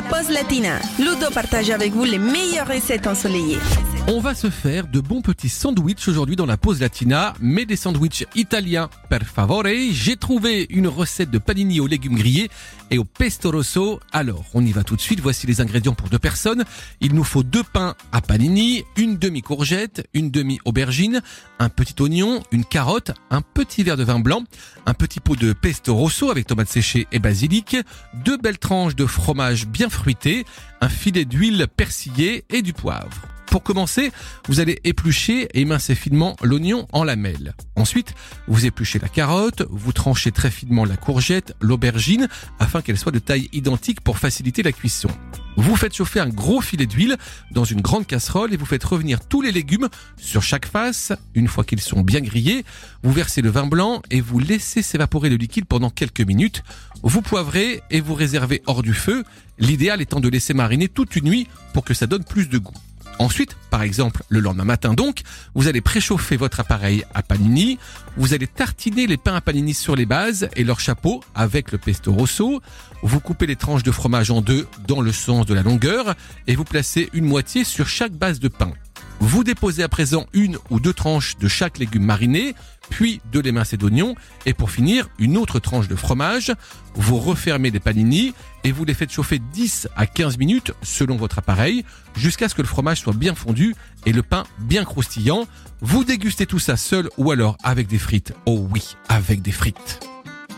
la pause latina. Ludo partage avec vous les meilleures recettes ensoleillées. On va se faire de bons petits sandwichs aujourd'hui dans la pause latina, mais des sandwichs italiens per favore. J'ai trouvé une recette de panini aux légumes grillés et au pesto rosso. Alors, on y va tout de suite. Voici les ingrédients pour deux personnes. Il nous faut deux pains à panini, une demi-courgette, une demi-aubergine, un petit oignon, une carotte, un petit verre de vin blanc, un petit pot de pesto rosso avec tomates séchées et basilic, deux belles tranches de fromage bien fruité, un filet d'huile persillée et du poivre. Pour commencer, vous allez éplucher et émincer finement l'oignon en lamelles. Ensuite, vous épluchez la carotte, vous tranchez très finement la courgette, l'aubergine, afin qu'elle soit de taille identique pour faciliter la cuisson. Vous faites chauffer un gros filet d'huile dans une grande casserole et vous faites revenir tous les légumes sur chaque face. Une fois qu'ils sont bien grillés, vous versez le vin blanc et vous laissez s'évaporer le liquide pendant quelques minutes. Vous poivrez et vous réservez hors du feu, l'idéal étant de laisser mariner toute une nuit pour que ça donne plus de goût. Ensuite, par exemple, le lendemain matin donc, vous allez préchauffer votre appareil à panini, vous allez tartiner les pains à panini sur les bases et leur chapeau avec le pesto rosso, vous coupez les tranches de fromage en deux dans le sens de la longueur et vous placez une moitié sur chaque base de pain. Vous déposez à présent une ou deux tranches de chaque légume mariné, puis de l'émincé d'oignon, et pour finir, une autre tranche de fromage. Vous refermez les panini et vous les faites chauffer 10 à 15 minutes selon votre appareil, jusqu'à ce que le fromage soit bien fondu et le pain bien croustillant. Vous dégustez tout ça seul ou alors avec des frites? Oh oui, avec des frites.